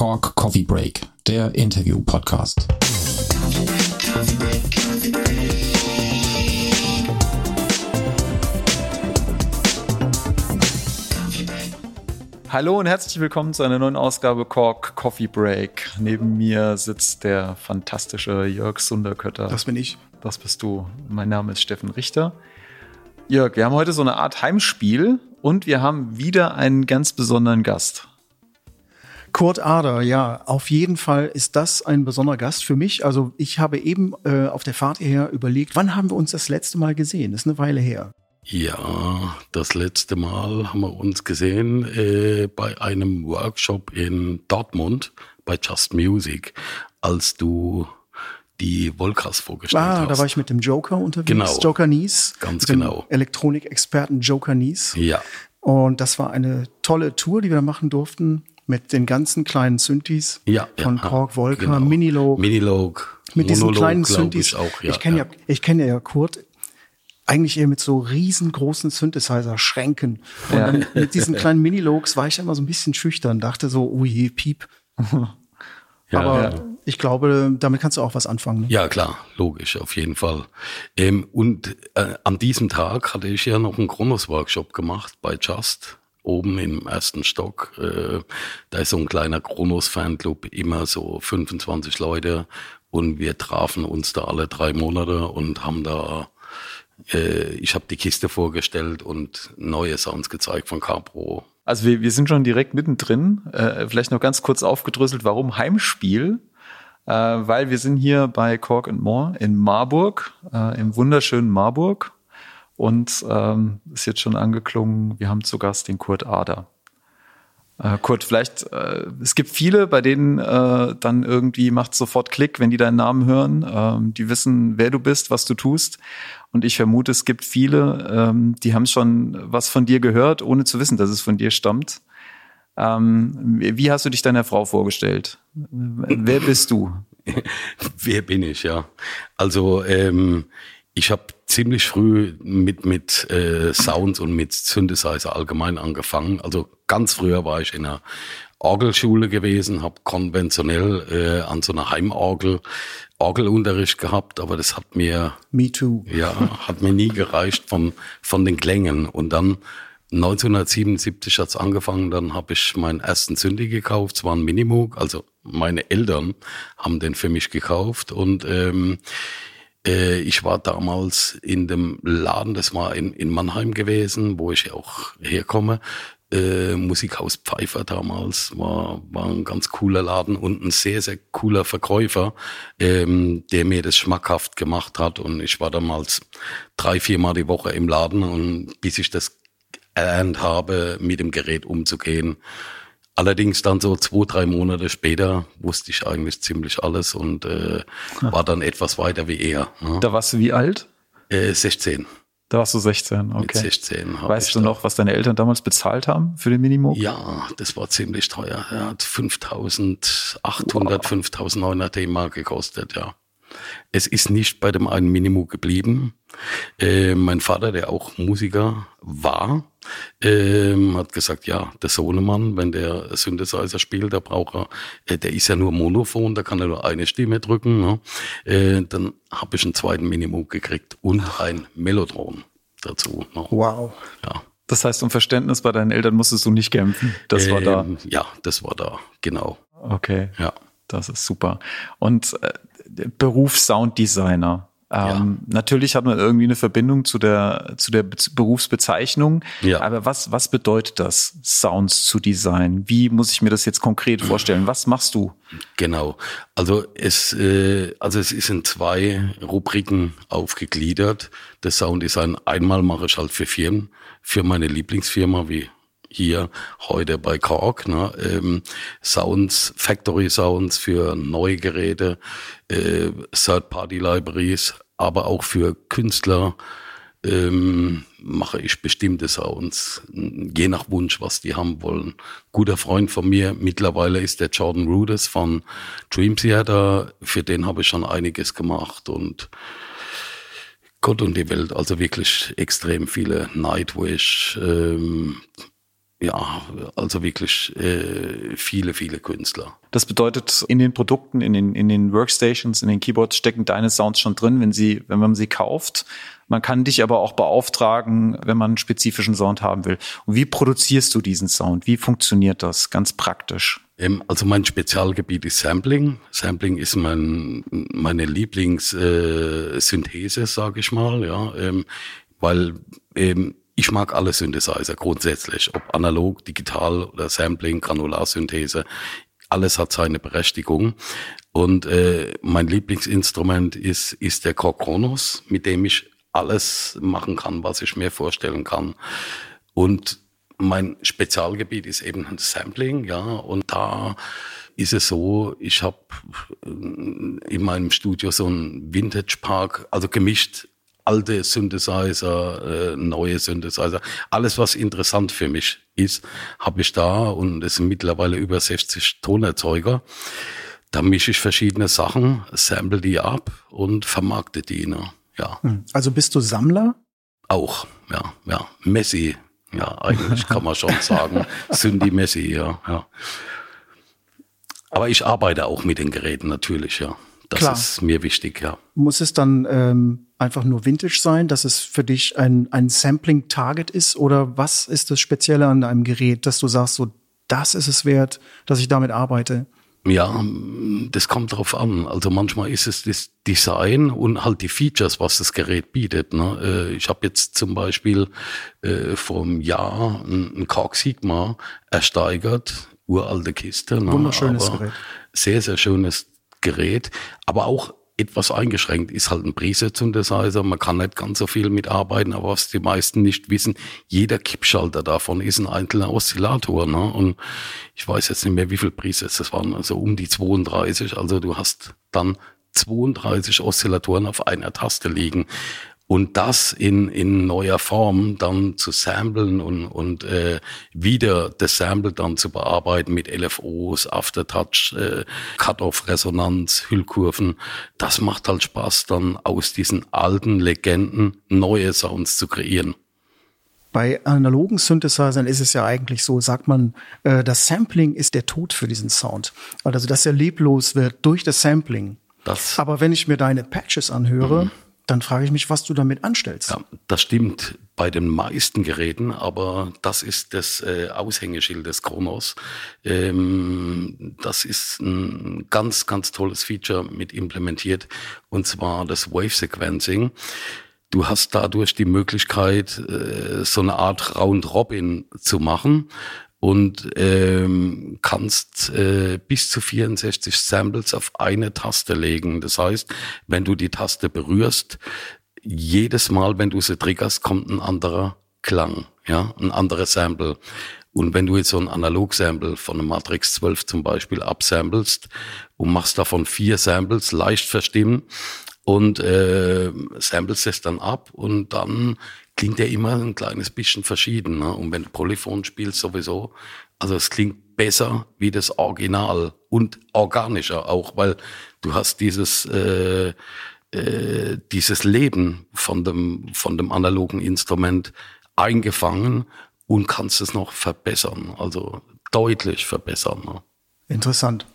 Cork Coffee Break, der Interview-Podcast. Hallo und herzlich willkommen zu einer neuen Ausgabe Cork Coffee Break. Neben mir sitzt der fantastische Jörg Sunderkötter. Das bin ich. Das bist du. Mein Name ist Steffen Richter. Jörg, wir haben heute so eine Art Heimspiel und wir haben wieder einen ganz besonderen Gast. Kurt Ader, ja, auf jeden Fall ist das ein besonderer Gast für mich. Also ich habe eben äh, auf der Fahrt hierher überlegt, wann haben wir uns das letzte Mal gesehen? Das ist eine Weile her. Ja, das letzte Mal haben wir uns gesehen äh, bei einem Workshop in Dortmund bei Just Music, als du die Volcas vorgestellt ah, hast. da war ich mit dem Joker unterwegs. Genau. Joker Nies. Ganz genau. Elektronikexperten Joker Nies. Ja. Und das war eine tolle Tour, die wir machen durften mit den ganzen kleinen Synthes ja, von ja, Korg, Volker, genau. Minilog. Minilog. Mit diesen Monolog, kleinen glaub Synthes. Ich, auch, ja, ich kenne ja. ja, ich kenne ja Kurt eigentlich eher mit so riesengroßen Synthesizer-Schränken. Und Ja. dann mit diesen kleinen Minilogs war ich immer so ein bisschen schüchtern, dachte so, je, piep. Ja, Aber ja. ich glaube, damit kannst du auch was anfangen. Ne? Ja, klar, logisch, auf jeden Fall. Ähm, und äh, an diesem Tag hatte ich ja noch einen Kronos-Workshop gemacht bei Just, oben im ersten Stock. Äh, da ist so ein kleiner Kronos-Fanclub, immer so 25 Leute. Und wir trafen uns da alle drei Monate und haben da, äh, ich habe die Kiste vorgestellt und neue Sounds gezeigt von Capro. Also wir, wir sind schon direkt mittendrin. Äh, vielleicht noch ganz kurz aufgedröselt, warum Heimspiel? Äh, weil wir sind hier bei Cork and More in Marburg, äh, im wunderschönen Marburg. Und ähm, ist jetzt schon angeklungen, wir haben zu Gast den Kurt Ader. Äh, Kurt, vielleicht, äh, es gibt viele, bei denen äh, dann irgendwie macht sofort Klick, wenn die deinen Namen hören. Ähm, die wissen, wer du bist, was du tust. Und ich vermute, es gibt viele, ähm, die haben schon was von dir gehört, ohne zu wissen, dass es von dir stammt. Ähm, wie hast du dich deiner Frau vorgestellt? Wer bist du? Wer bin ich, ja? Also ähm, ich habe ziemlich früh mit mit äh, Sounds und mit Synthesizer allgemein angefangen. Also ganz früher war ich in einer Orgelschule gewesen, habe konventionell äh, an so einer Heimorgel Orgelunterricht gehabt, aber das hat mir Me too. ja, hat mir nie gereicht von, von den Klängen. Und dann 1977 hat's angefangen, dann habe ich meinen ersten Synthi gekauft, es war ein Minimoog, also meine Eltern haben den für mich gekauft und ähm, äh, ich war damals in dem Laden, das war in, in Mannheim gewesen, wo ich auch herkomme. Äh, Musikhaus Pfeiffer damals war, war ein ganz cooler Laden und ein sehr, sehr cooler Verkäufer, ähm, der mir das schmackhaft gemacht hat. Und ich war damals drei, viermal die Woche im Laden und bis ich das erlernt habe, mit dem Gerät umzugehen. Allerdings dann so zwei, drei Monate später wusste ich eigentlich ziemlich alles und äh, war dann etwas weiter wie er. Ne? Da warst du wie alt? Äh, 16. Da warst du 16, Mit okay. 16 hab Weißt ich du noch, was deine Eltern damals bezahlt haben für den Minimoog? Ja, das war ziemlich teuer. Er hat 5.800, 5.900 D-Mark gekostet, ja. Es ist nicht bei dem einen Minimo geblieben. Äh, mein Vater, der auch Musiker war, ähm, hat gesagt, ja, der Sohnemann, wenn der Synthesizer spielt, der braucht er, äh, der ist ja nur Monophon, da kann er nur eine Stimme drücken. Ne? Äh, dann habe ich einen zweiten Minimo gekriegt und ein Mellotron dazu. Ne? Wow. Ja. Das heißt, um Verständnis bei deinen Eltern musstest du nicht kämpfen. Das war da. Ähm, Ja, das war da, genau. Okay. Ja. Das ist super. Und äh, Beruf Sounddesigner. Ähm, Natürlich hat man irgendwie eine Verbindung zu der, zu der Be Berufsbezeichnung. Ja. Aber was, was bedeutet das, Sounds zu designen? Wie muss ich mir das jetzt konkret vorstellen? Was machst du? Genau. Also es, äh, also es ist in zwei Rubriken aufgegliedert. Das Sounddesign einmal mache ich halt für Firmen, für meine Lieblingsfirma wie hier heute bei Korg, ne, ähm, Sounds, Factory Sounds für neue Geräte, äh, Third-Party-Libraries, aber auch für Künstler ähm, mache ich bestimmte Sounds, je nach Wunsch, was die haben wollen. Guter Freund von mir mittlerweile ist der Jordan Rudess von Dream Theater, für den habe ich schon einiges gemacht und Gott und die Welt, also wirklich extrem viele Nightwish, ähm, ja, also wirklich äh, viele, viele Künstler. Das bedeutet, in den Produkten, in den, in den Workstations, in den Keyboards stecken deine Sounds schon drin, wenn sie, wenn man sie kauft. Man kann dich aber auch beauftragen, wenn man einen spezifischen Sound haben will. Und wie produzierst du diesen Sound? Wie funktioniert das ganz praktisch? Ähm, also mein Spezialgebiet ist Sampling. Sampling ist mein, meine Lieblingssynthese, äh, sage ich mal, ja, ähm, weil ähm, ich mag alle Synthesizer grundsätzlich, ob analog, digital oder Sampling, Granularsynthese. Alles hat seine Berechtigung. Und äh, mein Lieblingsinstrument ist, ist der Korg Kronos, mit dem ich alles machen kann, was ich mir vorstellen kann. Und mein Spezialgebiet ist eben Sampling, ja, und da ist es so, ich habe in meinem Studio so einen Vintage Park, also gemischt alte Synthesizer, äh, neue Synthesizer, alles was interessant für mich ist, habe ich da und es sind mittlerweile über 60 Tonerzeuger. Da mische ich verschiedene Sachen, sample die ab und vermarkte die. Ne? Ja. Hm. Also bist du Sammler? Auch, ja, ja. Messi, ja, eigentlich kann man schon sagen. Synthi Messi, ja, ja. Aber ich arbeite auch mit den Geräten natürlich, ja. Das Klar. ist mir wichtig, ja. Muss es dann ähm, einfach nur Vintage sein, dass es für dich ein, ein Sampling-Target ist? Oder was ist das Spezielle an einem Gerät, dass du sagst, so, das ist es wert, dass ich damit arbeite? Ja, das kommt drauf an. Also manchmal ist es das Design und halt die Features, was das Gerät bietet. Ne? Äh, ich habe jetzt zum Beispiel äh, vor einem Jahr ein Korg Sigma ersteigert, uralte Kiste. Ne? Wunderschönes Gerät. Sehr, sehr schönes Gerät, aber auch etwas eingeschränkt ist halt ein Preset-Synthesizer. Man kann nicht ganz so viel mitarbeiten, aber was die meisten nicht wissen, jeder Kippschalter davon ist ein einzelner Oszillator. Ne? Und ich weiß jetzt nicht mehr, wie viel Presets das waren, also um die 32. Also du hast dann 32 Oszillatoren auf einer Taste liegen und das in, in neuer Form dann zu samplen und, und äh, wieder das Sample dann zu bearbeiten mit LFOs, Aftertouch, äh, Cut-Off-Resonanz, Hüllkurven, das macht halt Spaß, dann aus diesen alten Legenden neue Sounds zu kreieren. Bei analogen Synthesizern ist es ja eigentlich so, sagt man, äh, das Sampling ist der Tod für diesen Sound. Also, dass er leblos wird durch das Sampling. Das Aber wenn ich mir deine Patches anhöre, mhm dann frage ich mich, was du damit anstellst. Ja, das stimmt bei den meisten Geräten, aber das ist das äh, Aushängeschild des Kronos. Ähm, das ist ein ganz, ganz tolles Feature mit implementiert, und zwar das Wave Sequencing. Du hast dadurch die Möglichkeit, äh, so eine Art Round Robin zu machen und ähm, kannst äh, bis zu 64 Samples auf eine Taste legen. Das heißt, wenn du die Taste berührst, jedes Mal, wenn du sie triggerst, kommt ein anderer Klang, ja, ein anderes Sample. Und wenn du jetzt so ein Analog-Sample von einem Matrix 12 zum Beispiel absamplest und machst davon vier Samples leicht verstimmen und äh, samplest es dann ab und dann klingt ja immer ein kleines bisschen verschieden. Ne? Und wenn du Polyphon spielst, sowieso. Also es klingt besser wie das Original und organischer auch, weil du hast dieses äh, äh, dieses Leben von dem von dem analogen Instrument eingefangen und kannst es noch verbessern, also deutlich verbessern. Ne? Interessant.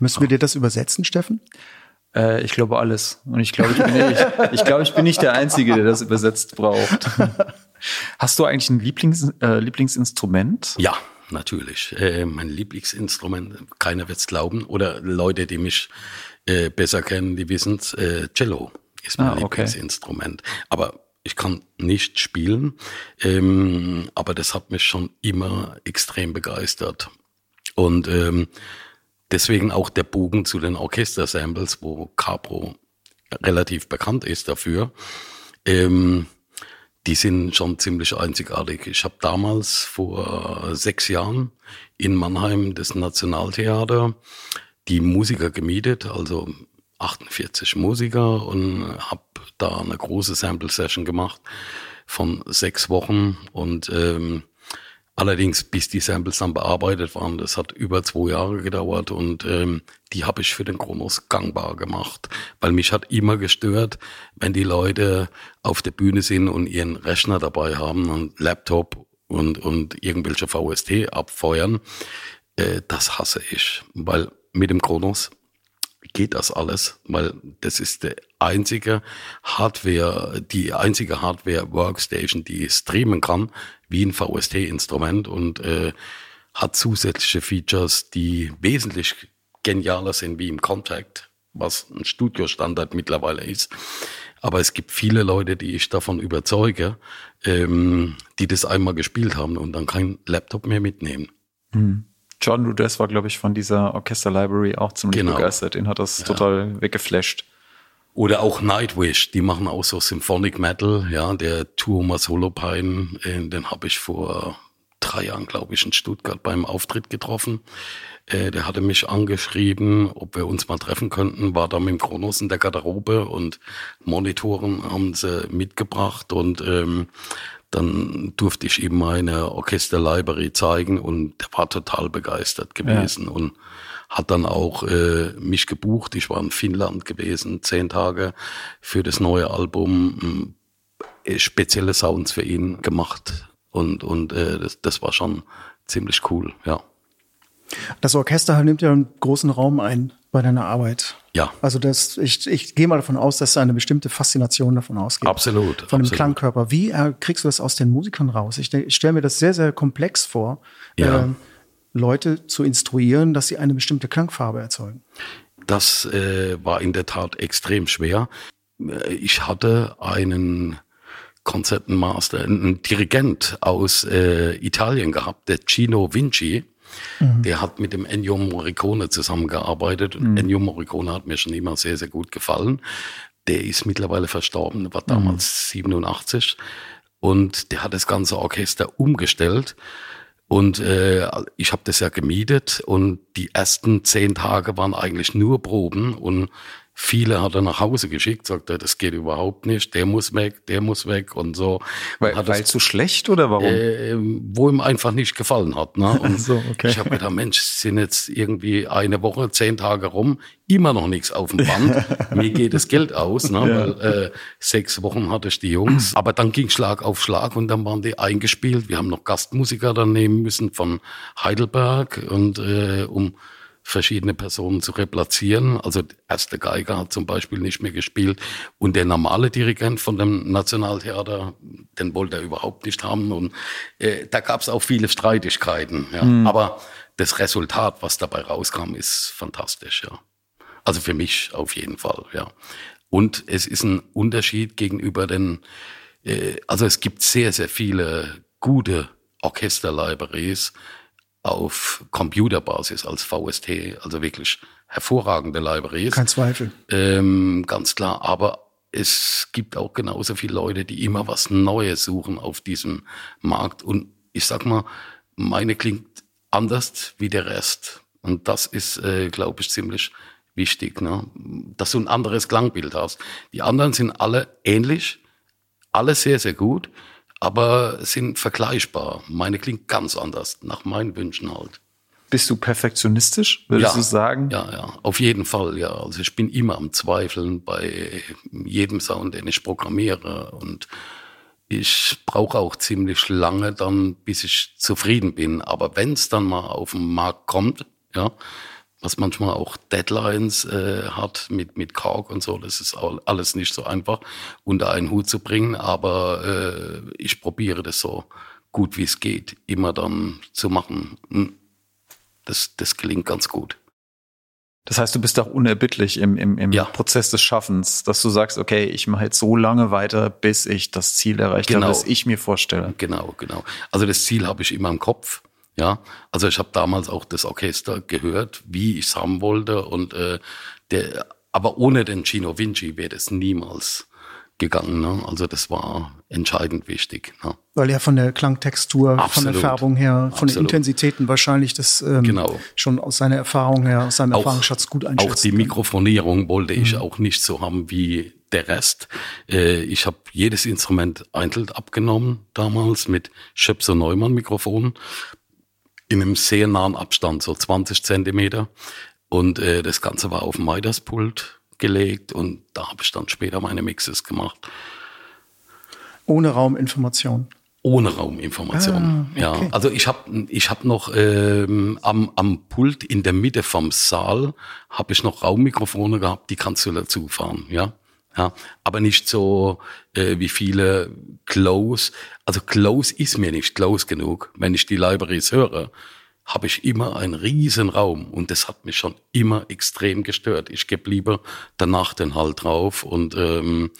Müssen wir dir das übersetzen, Steffen? Äh, ich glaube alles. Und ich glaube, ich bin, ich, ich, glaube, ich bin nicht der Einzige, der das übersetzt braucht. Hast du eigentlich ein Lieblings, äh, Lieblingsinstrument? Ja, natürlich. Äh, mein Lieblingsinstrument, keiner wird's glauben, oder Leute, die mich äh, besser kennen, die wissen's, äh, Cello ist mein ah, okay. Lieblingsinstrument. Aber ich kann nicht spielen, ähm, aber das hat mich schon immer extrem begeistert. Und ähm, Deswegen auch der Bogen zu den Orchester-Samples, wo Capro relativ bekannt ist dafür. Ähm, die sind schon ziemlich einzigartig. Ich habe damals vor sechs Jahren in Mannheim das Nationaltheater die Musiker gemietet, also 48 Musiker und habe da eine große Sample-Session gemacht von sechs Wochen und ähm, Allerdings, bis die Samples dann bearbeitet waren, das hat über zwei Jahre gedauert und ähm, die habe ich für den Kronos gangbar gemacht, weil mich hat immer gestört, wenn die Leute auf der Bühne sind und ihren Rechner dabei haben und Laptop und, und irgendwelche VST abfeuern, äh, das hasse ich, weil mit dem Kronos geht das alles, weil das ist der einzige Hardware, die einzige Hardware-Workstation, die streamen kann, wie ein VST-Instrument und äh, hat zusätzliche Features, die wesentlich genialer sind wie im Contact, was ein Studio-Standard mittlerweile ist. Aber es gibt viele Leute, die ich davon überzeuge, ähm, die das einmal gespielt haben und dann kein Laptop mehr mitnehmen. Mhm. John Rudess war, glaube ich, von dieser Orchester Library auch ziemlich genau. begeistert. Den hat das ja. total weggeflasht. Oder auch Nightwish, die machen auch so Symphonic Metal, ja, der Tuomas Holopine, äh, den habe ich vor drei Jahren, glaube ich, in Stuttgart beim Auftritt getroffen. Äh, der hatte mich angeschrieben, ob wir uns mal treffen könnten, war da mit dem Kronos in der Garderobe und Monitoren haben sie mitgebracht und ähm, dann durfte ich ihm meine Orchester Library zeigen und der war total begeistert gewesen ja. und hat dann auch äh, mich gebucht. Ich war in Finnland gewesen, zehn Tage für das neue Album, äh, spezielle Sounds für ihn gemacht und und äh, das, das war schon ziemlich cool, ja. Das Orchester nimmt ja einen großen Raum ein bei deiner Arbeit. Ja. Also das, ich, ich gehe mal davon aus, dass da eine bestimmte Faszination davon ausgeht. Absolut. Von dem absolut. Klangkörper. Wie äh, kriegst du das aus den Musikern raus? Ich, ich stelle mir das sehr, sehr komplex vor, ja. äh, Leute zu instruieren, dass sie eine bestimmte Klangfarbe erzeugen. Das äh, war in der Tat extrem schwer. Äh, ich hatte einen Konzertenmaster, einen Dirigent aus äh, Italien gehabt, der Gino Vinci Mhm. Der hat mit dem Ennio Morricone zusammengearbeitet. Mhm. Ennio Morricone hat mir schon immer sehr, sehr gut gefallen. Der ist mittlerweile verstorben, war damals mhm. 87. Und der hat das ganze Orchester umgestellt. Und äh, ich habe das ja gemietet und die ersten zehn Tage waren eigentlich nur Proben und Viele hat er nach Hause geschickt, sagt er, das geht überhaupt nicht, der muss weg, der muss weg und so. Weil, weil zu schlecht oder warum? Äh, wo ihm einfach nicht gefallen hat. Ne? Und so, okay. ich habe gedacht, Mensch, sind jetzt irgendwie eine Woche, zehn Tage rum, immer noch nichts auf dem Band. Mir geht das Geld aus, ne? Ja. weil äh, sechs Wochen hatte ich die Jungs. Aber dann ging Schlag auf Schlag und dann waren die eingespielt. Wir haben noch Gastmusiker dann nehmen müssen von Heidelberg und äh, um verschiedene Personen zu replatzieren. Also erste Geiger hat zum Beispiel nicht mehr gespielt und der normale Dirigent von dem Nationaltheater, den wollte er überhaupt nicht haben. Und äh, da gab es auch viele Streitigkeiten. Ja. Mhm. Aber das Resultat, was dabei rauskam, ist fantastisch. Ja. Also für mich auf jeden Fall. Ja. Und es ist ein Unterschied gegenüber den, äh, also es gibt sehr, sehr viele gute Orchesterlibraries, auf Computerbasis als VST, also wirklich hervorragende Libraries. Kein Zweifel. Ähm, ganz klar, aber es gibt auch genauso viele Leute, die immer was Neues suchen auf diesem Markt. Und ich sag mal, meine klingt anders wie der Rest. Und das ist, äh, glaube ich, ziemlich wichtig, ne? dass du ein anderes Klangbild hast. Die anderen sind alle ähnlich, alle sehr, sehr gut aber sind vergleichbar. Meine klingt ganz anders, nach meinen Wünschen halt. Bist du perfektionistisch, würdest ja, du sagen? Ja, ja, auf jeden Fall, ja. Also ich bin immer am Zweifeln bei jedem Sound, den ich programmiere und ich brauche auch ziemlich lange dann, bis ich zufrieden bin. Aber wenn es dann mal auf den Markt kommt, ja, was manchmal auch Deadlines äh, hat mit, mit Kork und so. Das ist alles nicht so einfach unter einen Hut zu bringen, aber äh, ich probiere das so gut wie es geht, immer dann zu machen. Hm. Das, das gelingt ganz gut. Das heißt, du bist auch unerbittlich im, im, im ja. Prozess des Schaffens, dass du sagst, okay, ich mache jetzt so lange weiter, bis ich das Ziel erreicht genau. habe, das ich mir vorstelle. Genau, genau. Also das Ziel habe ich immer im Kopf. Ja, also ich habe damals auch das Orchester gehört, wie ich es haben wollte und äh, der, aber ohne den Gino Vinci wäre das niemals gegangen. Ne? Also das war entscheidend wichtig. Ne? Weil er von der Klangtextur, Absolut. von der Färbung her, von Absolut. den Intensitäten wahrscheinlich das ähm, genau. schon aus seiner Erfahrung her, aus seinem auch, Erfahrungsschatz gut einschätzt. Auch die Mikrofonierung wollte ich mhm. auch nicht so haben wie der Rest. Äh, ich habe jedes Instrument einzeln abgenommen damals mit Schöpser Neumann Mikrofon in einem sehr nahen Abstand, so 20 Zentimeter. Und äh, das Ganze war auf dem Midas-Pult gelegt und da habe ich dann später meine Mixes gemacht. Ohne Rauminformation. ohne Rauminformation. Ah, okay. Ja, also ich habe ich hab noch ähm, am, am Pult in der Mitte vom Saal habe ich noch Raummikrofone gehabt, die kannst du dazu fahren, ja. Ja, aber nicht so äh, wie viele Close. Also Close ist mir nicht close genug. Wenn ich die Libraries höre, habe ich immer einen riesen Raum und das hat mich schon immer extrem gestört. Ich gebe lieber danach den Halt drauf und ähm,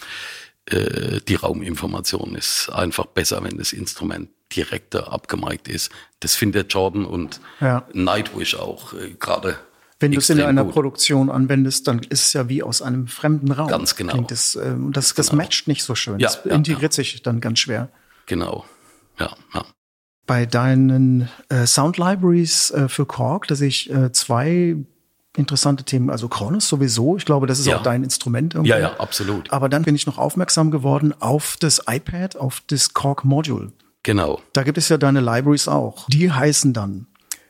äh, die Rauminformation ist einfach besser, wenn das Instrument direkter abgemeigt ist. Das findet Jordan und ja. Nightwish auch äh, gerade. Wenn du es in einer gut. Produktion anwendest, dann ist es ja wie aus einem fremden Raum. Ganz genau. Klingt das, äh, das, das genau. matcht nicht so schön. Ja, das ja, integriert ja. sich dann ganz schwer. Genau. Ja, ja. Bei deinen äh, Sound Libraries äh, für Korg, da sehe ich äh, zwei interessante Themen. Also Kronos sowieso. Ich glaube, das ist ja. auch dein Instrument. Irgendwie. Ja, ja, absolut. Aber dann bin ich noch aufmerksam geworden auf das iPad, auf das Korg Module. Genau. Da gibt es ja deine Libraries auch. Die heißen dann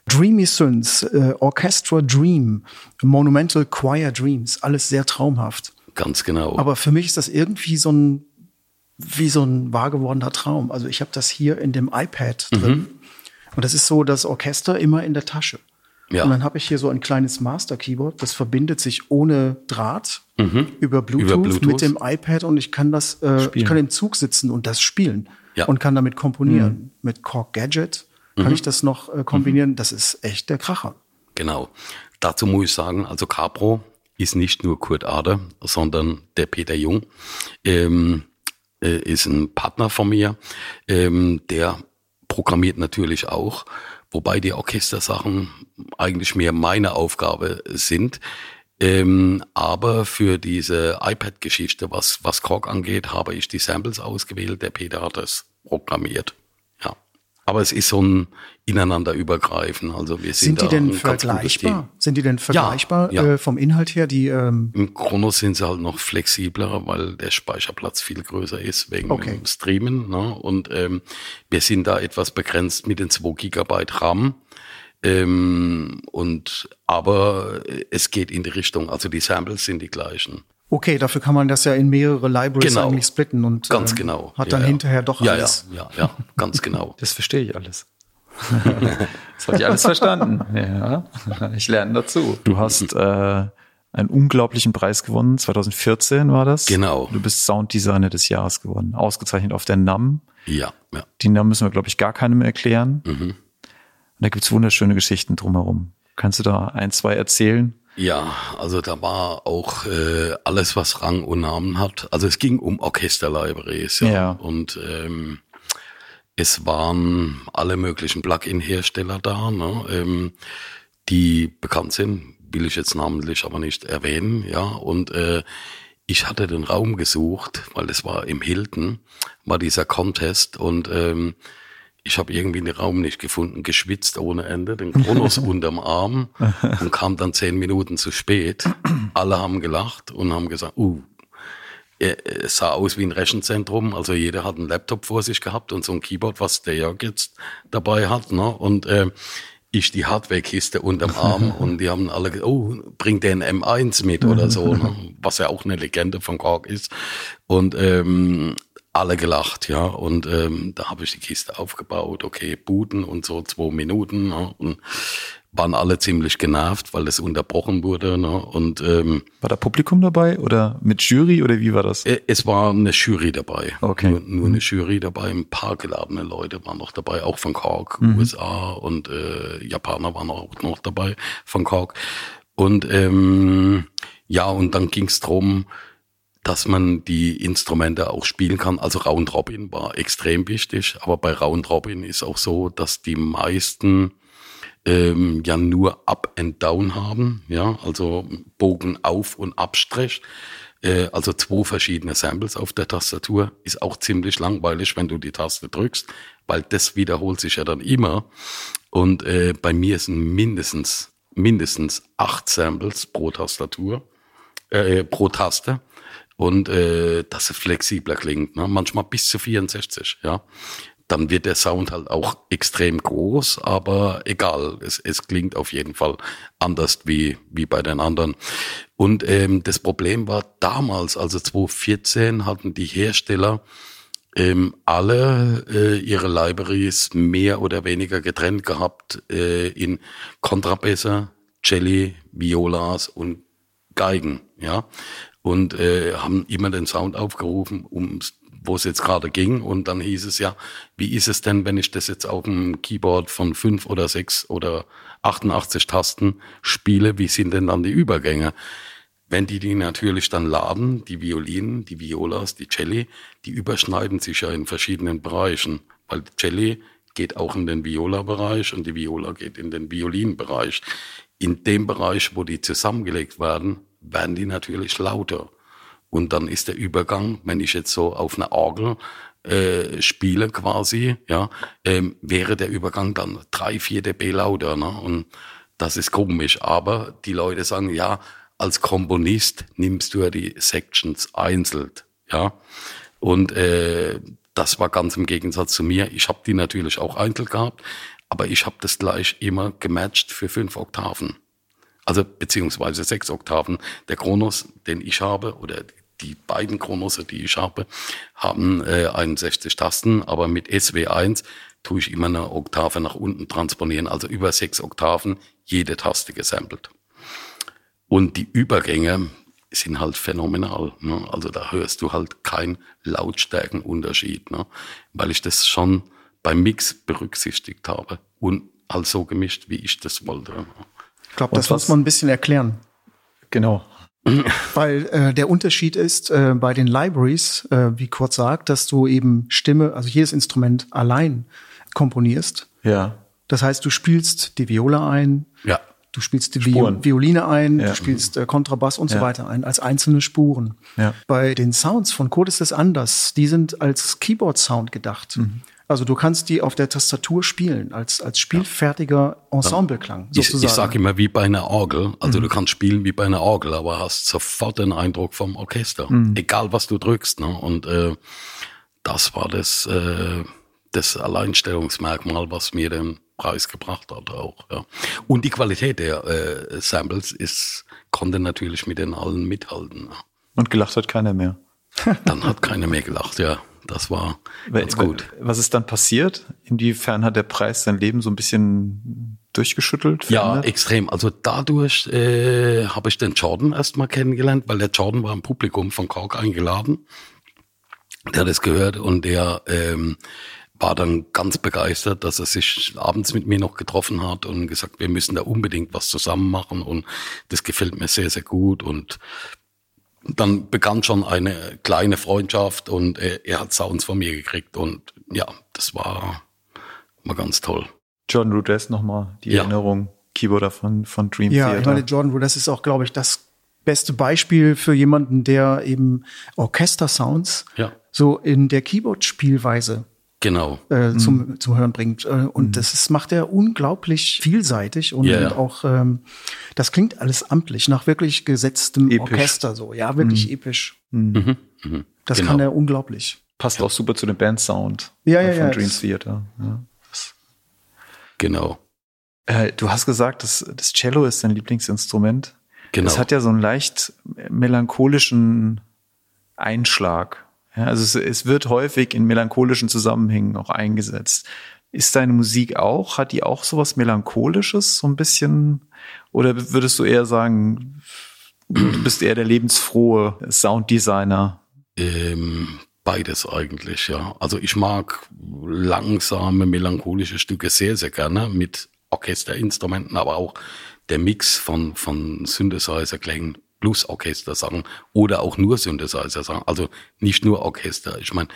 Dreamy Synths, äh, Orchestra Dream, Monumental Choir Dreams. Alles sehr traumhaft. Ganz genau. Aber für mich ist das irgendwie so ein, wie so ein wahr gewordener Traum. Also ich habe das hier in dem iPad drin. Mhm. Und das ist so das Orchester immer in der Tasche. Ja. Und dann habe ich hier so ein kleines Master-Keyboard, das verbindet sich ohne Draht mhm. über, Bluetooth über, Bluetooth mit dem iPad und ich kann das, äh, ich kann im Zug sitzen und das spielen ja. und kann damit komponieren. Mhm. Mit Korg Gadget kann mhm. ich das noch äh, kombinieren. Das ist echt der Kracher. Genau. Dazu muss ich sagen, also Capro ist nicht nur Kurt Ader, sondern der Peter Jung ähm, äh, ist ein Partner von mir, ähm, der programmiert natürlich auch wobei die Orchestersachen eigentlich mehr meine Aufgabe sind. Ähm, aber für diese iPad-Geschichte, was, was Korg angeht, habe ich die Samples ausgewählt. Der Peter hat das programmiert. Aber es ist so ein ineinander übergreifen. Also wir sind, sind die denn vergleichbar? Sind die denn vergleichbar ja, ja. Äh, vom Inhalt her? Die ähm im Chronos sind sie halt noch flexibler, weil der Speicherplatz viel größer ist wegen okay. dem Streamen. Ne? Und ähm, wir sind da etwas begrenzt mit den 2 Gigabyte RAM. Ähm, und aber es geht in die Richtung, also die Samples sind die gleichen. Okay, dafür kann man das ja in mehrere Libraries genau. eigentlich splitten und ganz ähm, genau. hat dann ja, hinterher doch ja, alles. Ja, ja, ja, ganz genau. Das verstehe ich alles. das habe ich alles verstanden. Ja, ich lerne dazu. Du hast äh, einen unglaublichen Preis gewonnen. 2014 war das. Genau. Du bist Sounddesigner des Jahres geworden. Ausgezeichnet auf der NAM. Ja, ja. Die NAM müssen wir, glaube ich, gar keinem erklären. Mhm. Und da gibt's wunderschöne Geschichten drumherum. Kannst du da ein, zwei erzählen? Ja, also da war auch äh, alles, was Rang und Namen hat. Also es ging um Orchesterlibraries, ja. ja. Und ähm, es waren alle möglichen Plugin-Hersteller da, ne, ähm, die bekannt sind, will ich jetzt namentlich aber nicht erwähnen, ja. Und äh, ich hatte den Raum gesucht, weil es war im Hilton, war dieser Contest und ähm, ich habe irgendwie den Raum nicht gefunden, geschwitzt ohne Ende, den Kronos unterm Arm und kam dann zehn Minuten zu spät. Alle haben gelacht und haben gesagt, uh, es sah aus wie ein Rechenzentrum, also jeder hat einen Laptop vor sich gehabt und so ein Keyboard, was der Jörg jetzt dabei hat, ne? Und äh, ich die Hardware-Kiste unterm Arm und die haben alle gesagt, oh, bringt der ein M1 mit oder so, ne? was ja auch eine Legende von Korg ist. Und ähm, alle gelacht, ja. Und ähm, da habe ich die Kiste aufgebaut, okay, booten und so zwei Minuten. Ne? Und waren alle ziemlich genervt, weil das unterbrochen wurde. Ne? Und ähm, war da Publikum dabei oder mit Jury oder wie war das? Äh, es war eine Jury dabei. Okay. Nur, nur mhm. eine Jury dabei. Ein paar geladene Leute waren noch dabei, auch von Korg, mhm. USA und äh, Japaner waren auch noch dabei von Korg. Und ähm, ja, und dann ging es darum, dass man die Instrumente auch spielen kann. Also Round Robin war extrem wichtig, aber bei Round Robin ist auch so, dass die meisten ähm, ja nur Up and Down haben, ja, also Bogen auf und Abstrich. Äh, also zwei verschiedene Samples auf der Tastatur ist auch ziemlich langweilig, wenn du die Taste drückst, weil das wiederholt sich ja dann immer. Und äh, bei mir sind mindestens mindestens acht Samples pro Tastatur, äh, pro Taste und äh, dass es flexibler klingt, ne? manchmal bis zu 64, ja dann wird der Sound halt auch extrem groß, aber egal, es, es klingt auf jeden Fall anders wie, wie bei den anderen. Und ähm, das Problem war damals, also 2014, hatten die Hersteller ähm, alle äh, ihre Libraries mehr oder weniger getrennt gehabt äh, in Kontrabässe, Celli, Violas und Geigen, ja. Und äh, haben immer den Sound aufgerufen, um wo es jetzt gerade ging. Und dann hieß es ja, wie ist es denn, wenn ich das jetzt auf dem Keyboard von fünf oder sechs oder 88 Tasten spiele? Wie sind denn dann die Übergänge? Wenn die die natürlich dann laden, die Violinen, die Violas, die Celli, die überschneiden sich ja in verschiedenen Bereichen, weil die Celli geht auch in den Viola-Bereich und die Viola geht in den Violinbereich. In dem Bereich, wo die zusammengelegt werden, werden die natürlich lauter. Und dann ist der Übergang, wenn ich jetzt so auf einer Orgel äh, spiele quasi, ja, ähm, wäre der Übergang dann drei, vier dB lauter. Ne? Und das ist komisch. Aber die Leute sagen, ja, als Komponist nimmst du ja die Sections einzeln, ja. Und äh, das war ganz im Gegensatz zu mir. Ich habe die natürlich auch einzeln gehabt, aber ich habe das gleich immer gematcht für fünf Oktaven. Also beziehungsweise sechs Oktaven. Der Kronos, den ich habe, oder die beiden Kronosse, die ich habe, haben äh, 61 Tasten, aber mit SW1 tue ich immer eine Oktave nach unten transponieren, also über sechs Oktaven, jede Taste gesampelt. Und die Übergänge sind halt phänomenal. Ne? Also da hörst du halt keinen Lautstärkenunterschied, ne? weil ich das schon beim Mix berücksichtigt habe und halt so gemischt, wie ich das wollte. Ich glaube, das muss man ein bisschen erklären. Genau. Weil äh, der Unterschied ist äh, bei den Libraries, äh, wie Kurt sagt, dass du eben Stimme, also jedes Instrument allein komponierst. Ja. Das heißt, du spielst die Viola ein, ja. du spielst die Spuren. Violine ein, ja. du spielst äh, Kontrabass und ja. so weiter ein, als einzelne Spuren. Ja. Bei den Sounds von Code ist es anders. Die sind als Keyboard-Sound gedacht. Mhm. Also du kannst die auf der Tastatur spielen, als, als spielfertiger Ensembleklang. Ich, ich sage immer wie bei einer Orgel. Also mhm. du kannst spielen wie bei einer Orgel, aber hast sofort den Eindruck vom Orchester. Mhm. Egal was du drückst. Ne? Und äh, das war das, äh, das Alleinstellungsmerkmal, was mir den Preis gebracht hat auch. Ja. Und die Qualität der äh, Samples ist, konnte natürlich mit den allen mithalten. Ja. Und gelacht hat keiner mehr. Dann hat keiner mehr gelacht, ja das war ganz gut. Was ist dann passiert? Inwiefern hat der Preis sein Leben so ein bisschen durchgeschüttelt? Verändert? Ja, extrem. Also dadurch äh, habe ich den Jordan erstmal kennengelernt, weil der Jordan war im Publikum von Kork eingeladen. Der hat es gehört und der ähm, war dann ganz begeistert, dass er sich abends mit mir noch getroffen hat und gesagt, wir müssen da unbedingt was zusammen machen und das gefällt mir sehr, sehr gut und dann begann schon eine kleine Freundschaft und er, er hat Sounds von mir gekriegt und ja, das war, war ganz toll. Jordan Rudess nochmal, die ja. Erinnerung, Keyboarder von, von Dream ja, Theater. Ja, ich meine, Jordan Rudess ist auch, glaube ich, das beste Beispiel für jemanden, der eben Orchester-Sounds ja. so in der Keyboard-Spielweise genau. äh, zum, mhm. zum Hören bringt. Äh, und mhm. das ist, macht er unglaublich vielseitig und, yeah. und auch ähm, das klingt alles amtlich, nach wirklich gesetztem episch. Orchester so. Ja, wirklich mhm. episch. Mhm. mhm. mhm. Das genau. kann er unglaublich. Passt auch super zu dem Bandsound ja, ja, von ja, Dreams Theater. Ja. Genau. Äh, du hast gesagt, das, das Cello ist dein Lieblingsinstrument. Genau. Das hat ja so einen leicht melancholischen Einschlag. Ja, also es, es wird häufig in melancholischen Zusammenhängen auch eingesetzt. Ist deine Musik auch, hat die auch sowas Melancholisches, so ein bisschen? Oder würdest du eher sagen, du bist eher der lebensfrohe Sounddesigner? Ähm, beides eigentlich, ja. Also ich mag langsame, melancholische Stücke sehr, sehr gerne mit Orchesterinstrumenten, aber auch der Mix von, von Synthesizer-Klängen Bluesorchester sagen oder auch nur Synthesizer sagen. Also nicht nur Orchester. Ich meine,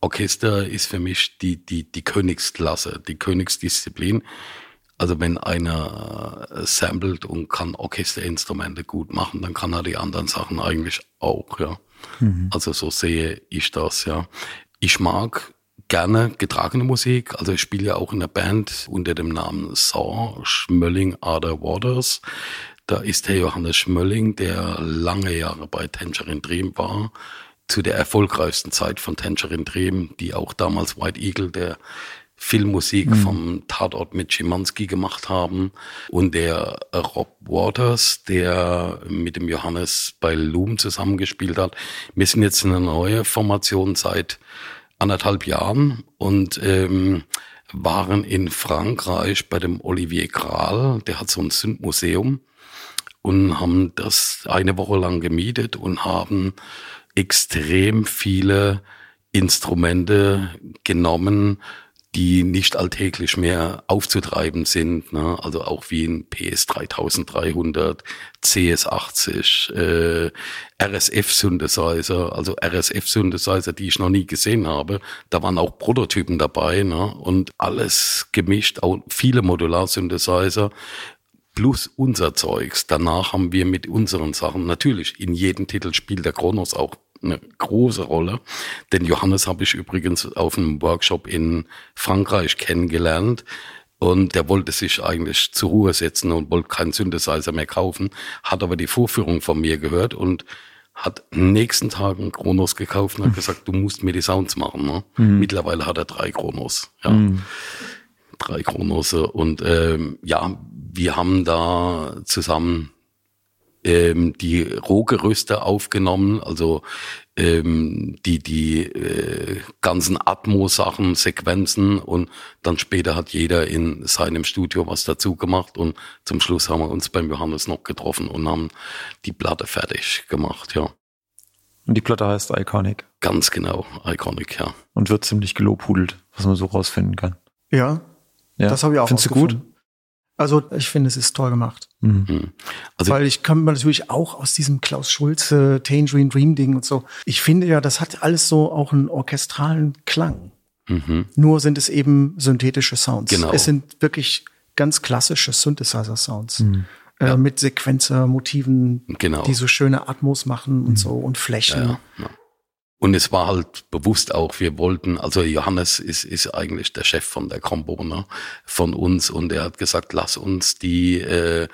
Orchester ist für mich die, die, die Königsklasse, die Königsdisziplin. Also wenn einer äh, samplet und kann Orchesterinstrumente gut machen, dann kann er die anderen Sachen eigentlich auch, ja. Mhm. Also so sehe ich das, ja. Ich mag gerne getragene Musik. Also ich spiele ja auch in der Band unter dem Namen Saw, Schmölling Other Waters. Da ist der Johannes Schmölling, der lange Jahre bei Tangerine Dream war, zu der erfolgreichsten Zeit von Tangerine Dream, die auch damals White Eagle, der Filmmusik mhm. vom Tatort mit Schimanski gemacht haben und der Rob Waters, der mit dem Johannes bei Loom zusammengespielt hat. Wir sind jetzt in einer neuen Formation seit anderthalb Jahren und ähm, waren in Frankreich bei dem Olivier Kral, der hat so ein Sündmuseum und haben das eine Woche lang gemietet und haben extrem viele Instrumente genommen, die nicht alltäglich mehr aufzutreiben sind. Ne? Also auch wie ein PS 3300, CS80, äh, RSF-Synthesizer, also RSF-Synthesizer, die ich noch nie gesehen habe. Da waren auch Prototypen dabei ne? und alles gemischt, auch viele Modular-Synthesizer plus unser Zeugs. Danach haben wir mit unseren Sachen, natürlich, in jedem Titel spielt der Kronos auch eine große Rolle. Den Johannes habe ich übrigens auf einem Workshop in Frankreich kennengelernt. Und der wollte sich eigentlich zur Ruhe setzen und wollte keinen Synthesizer mehr kaufen, hat aber die Vorführung von mir gehört und hat nächsten Tag einen Kronos gekauft und hat gesagt, du musst mir die Sounds machen. Ne? Mhm. Mittlerweile hat er drei Kronos. Ja. Mhm. Drei Kronos. Und ähm, ja, wir haben da zusammen ähm, die Rohgerüste aufgenommen, also ähm, die die äh, ganzen Atmo-Sachen, Sequenzen und dann später hat jeder in seinem Studio was dazu gemacht und zum Schluss haben wir uns beim Johannes noch getroffen und haben die Platte fertig gemacht, ja. Und die Platte heißt Iconic. Ganz genau, Iconic, ja. Und wird ziemlich gelobhudelt, was man so rausfinden kann. Ja, ja. das habe ich auch Findest du gut? Also ich finde, es ist toll gemacht. Mhm. Also Weil ich komme natürlich auch aus diesem Klaus Schulze Tangerine Dream Ding und so. Ich finde ja, das hat alles so auch einen orchestralen Klang. Mhm. Nur sind es eben synthetische Sounds. Genau. Es sind wirklich ganz klassische Synthesizer-Sounds. Mhm. Äh, ja. mit Sequenzer-Motiven, genau. die so schöne Atmos machen und mhm. so und Flächen. Ja, ja. Und es war halt bewusst auch, wir wollten, also Johannes ist, ist eigentlich der Chef von der Combo ne, von uns und er hat gesagt, lass uns die äh,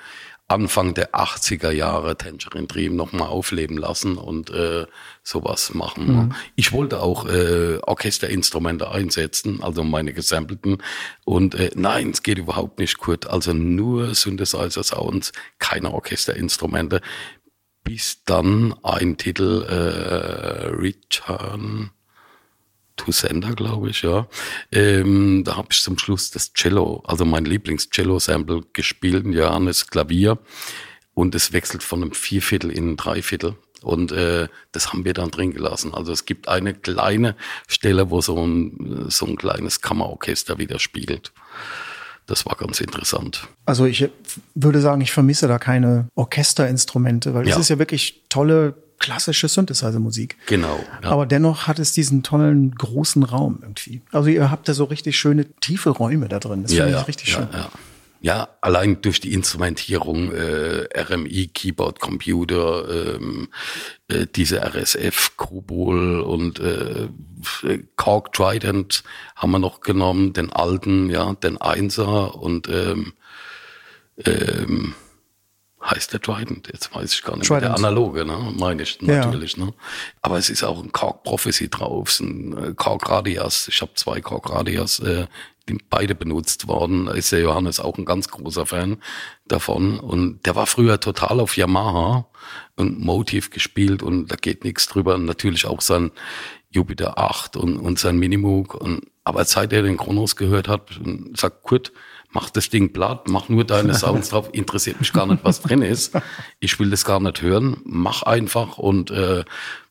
Anfang der 80er Jahre Tangerine Dream nochmal aufleben lassen und äh, sowas machen. Ne. Mhm. Ich wollte auch äh, Orchesterinstrumente einsetzen, also meine gesampleten. Und äh, nein, es geht überhaupt nicht, Kurt. Also nur Synthesizer Sounds, keine Orchesterinstrumente bis dann ein Titel äh, Return to Sender, glaube ich, ja. Ähm, da habe ich zum Schluss das Cello, also mein Lieblings-Cello-Sample gespielt, Johannes Klavier. Und es wechselt von einem Vierviertel in ein Dreiviertel. Und äh, das haben wir dann drin gelassen. Also es gibt eine kleine Stelle, wo so ein, so ein kleines Kammerorchester wieder spielt das war ganz interessant. Also ich würde sagen, ich vermisse da keine Orchesterinstrumente, weil ja. das ist ja wirklich tolle klassische Synthesizer-Musik. Genau. Ja. Aber dennoch hat es diesen tollen großen Raum irgendwie. Also ihr habt da so richtig schöne tiefe Räume da drin. Das ja, finde ich richtig schön. Ja, ja, allein durch die Instrumentierung, äh, RMI, Keyboard, Computer, ähm, äh, diese RSF, Kobol und äh, Cork Trident haben wir noch genommen, den alten, ja, den Einser und ähm, ähm, heißt der Trident, jetzt weiß ich gar nicht Trident. der analoge, ne, meine ich natürlich, ja. ne. Aber es ist auch ein Cork Prophecy drauf, ein äh, Cork Radias, ich habe zwei Cork Radias äh, die beide benutzt worden. Da ist der Johannes auch ein ganz großer Fan davon. Und der war früher total auf Yamaha und Motiv gespielt und da geht nichts drüber. Und natürlich auch sein Jupiter 8 und, und sein Minimoog. Und, aber seit er den Kronos gehört hat, sagt Kurt, mach das Ding platt, mach nur deine Sounds drauf, interessiert mich gar nicht, was drin ist. Ich will das gar nicht hören, mach einfach und äh,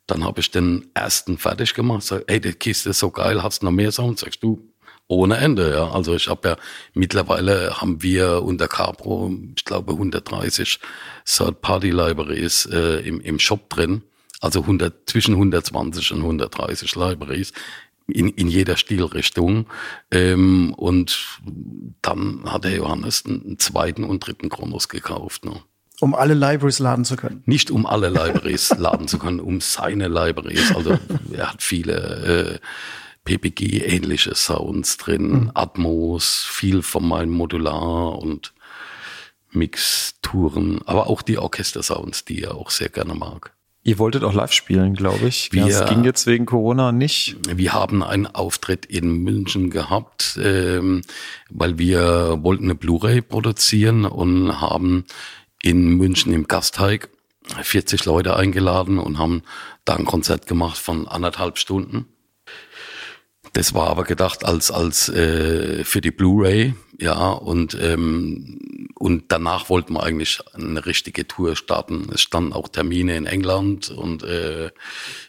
dann habe ich den ersten fertig gemacht. Sag, ey, die Kiste ist so geil, hast noch mehr Sounds? Sagst du, ohne Ende, ja. Also ich habe ja mittlerweile haben wir unter Capro, ich glaube 130 Third-Party-Libraries äh, im, im Shop drin. Also 100, zwischen 120 und 130 Libraries in, in jeder Stilrichtung. Ähm, und dann hat der Johannes einen zweiten und dritten Kronos gekauft. Ne? Um alle Libraries laden zu können. Nicht um alle Libraries laden zu können, um seine Libraries. Also er hat viele äh, PPG-ähnliche Sounds drin, mhm. Atmos, viel von meinem Modular und Mixturen, aber auch die Orchester-Sounds, die er auch sehr gerne mag. Ihr wolltet auch live spielen, glaube ich. Wir, das ging jetzt wegen Corona nicht. Wir haben einen Auftritt in München gehabt, ähm, weil wir wollten eine Blu-ray produzieren und haben in München im Gasteig 40 Leute eingeladen und haben da ein Konzert gemacht von anderthalb Stunden. Das war aber gedacht als als äh, für die Blu-ray, ja und ähm, und danach wollten wir eigentlich eine richtige Tour starten. Es standen auch Termine in England und äh,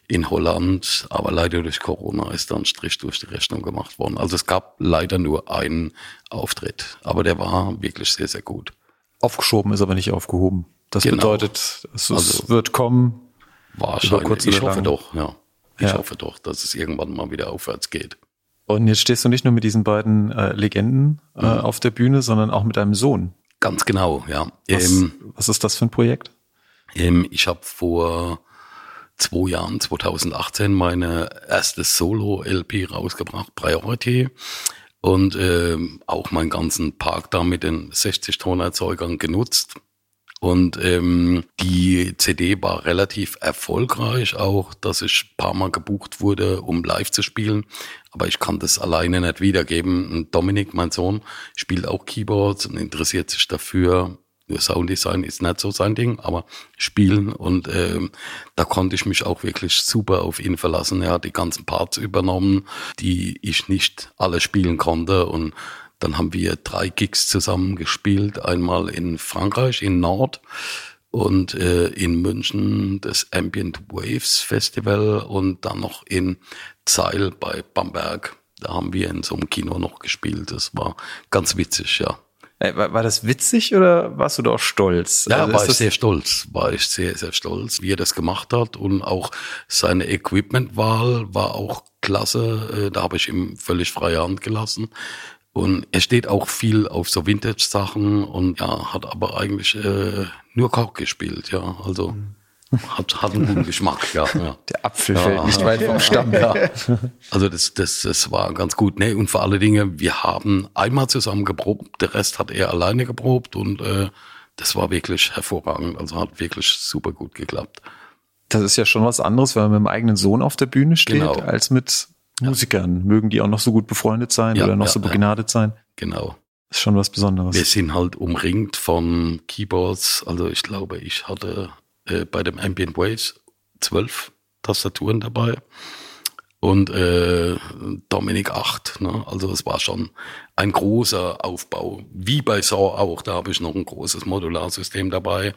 in Holland, aber leider durch Corona ist dann Strich durch die Rechnung gemacht worden. Also es gab leider nur einen Auftritt, aber der war wirklich sehr sehr gut. Aufgeschoben ist aber nicht aufgehoben. Das genau. bedeutet, es also, wird kommen. Wahrscheinlich. Ich hoffe doch, ja. Ich ja. hoffe doch, dass es irgendwann mal wieder aufwärts geht. Und jetzt stehst du nicht nur mit diesen beiden äh, Legenden äh, mhm. auf der Bühne, sondern auch mit deinem Sohn. Ganz genau, ja. Was, ähm, was ist das für ein Projekt? Ähm, ich habe vor zwei Jahren, 2018, meine erste Solo-LP rausgebracht, Priority. Und ähm, auch meinen ganzen Park da mit den 60-Ton-Erzeugern genutzt und ähm, die CD war relativ erfolgreich auch, dass ich paar Mal gebucht wurde, um live zu spielen. Aber ich kann das alleine nicht wiedergeben. Und Dominik, mein Sohn, spielt auch Keyboards und interessiert sich dafür. Sounddesign ist nicht so sein Ding, aber spielen und ähm, da konnte ich mich auch wirklich super auf ihn verlassen. Er hat die ganzen Parts übernommen, die ich nicht alle spielen konnte und dann haben wir drei Gigs zusammen gespielt. Einmal in Frankreich, in Nord und äh, in München das Ambient Waves Festival und dann noch in Zeil bei Bamberg. Da haben wir in so einem Kino noch gespielt. Das war ganz witzig, ja. Äh, war, das witzig oder warst du da auch stolz? Ja, also war ich sehr stolz, war ich sehr, sehr stolz, wie er das gemacht hat und auch seine Equipmentwahl war auch klasse. Äh, da habe ich ihm völlig freie Hand gelassen. Und er steht auch viel auf so Vintage-Sachen und ja, hat aber eigentlich äh, nur Koch gespielt, ja. Also hat, hat einen guten Geschmack, ja. ja. Der Apfel ja, fällt nicht weit vom Stamm. Ja. Also das, das, das war ganz gut. Ne? Und vor allen Dingen, wir haben einmal zusammen geprobt, der Rest hat er alleine geprobt und äh, das war wirklich hervorragend. Also hat wirklich super gut geklappt. Das ist ja schon was anderes, wenn man mit dem eigenen Sohn auf der Bühne steht, genau. als mit Musikern. Mögen die auch noch so gut befreundet sein ja, oder noch ja, so begnadet sein? Genau. ist schon was Besonderes. Wir sind halt umringt von Keyboards. Also ich glaube, ich hatte äh, bei dem Ambient Waves zwölf Tastaturen dabei und äh, Dominik 8. Ne? Also es war schon ein großer Aufbau. Wie bei Saw auch, da habe ich noch ein großes Modularsystem dabei.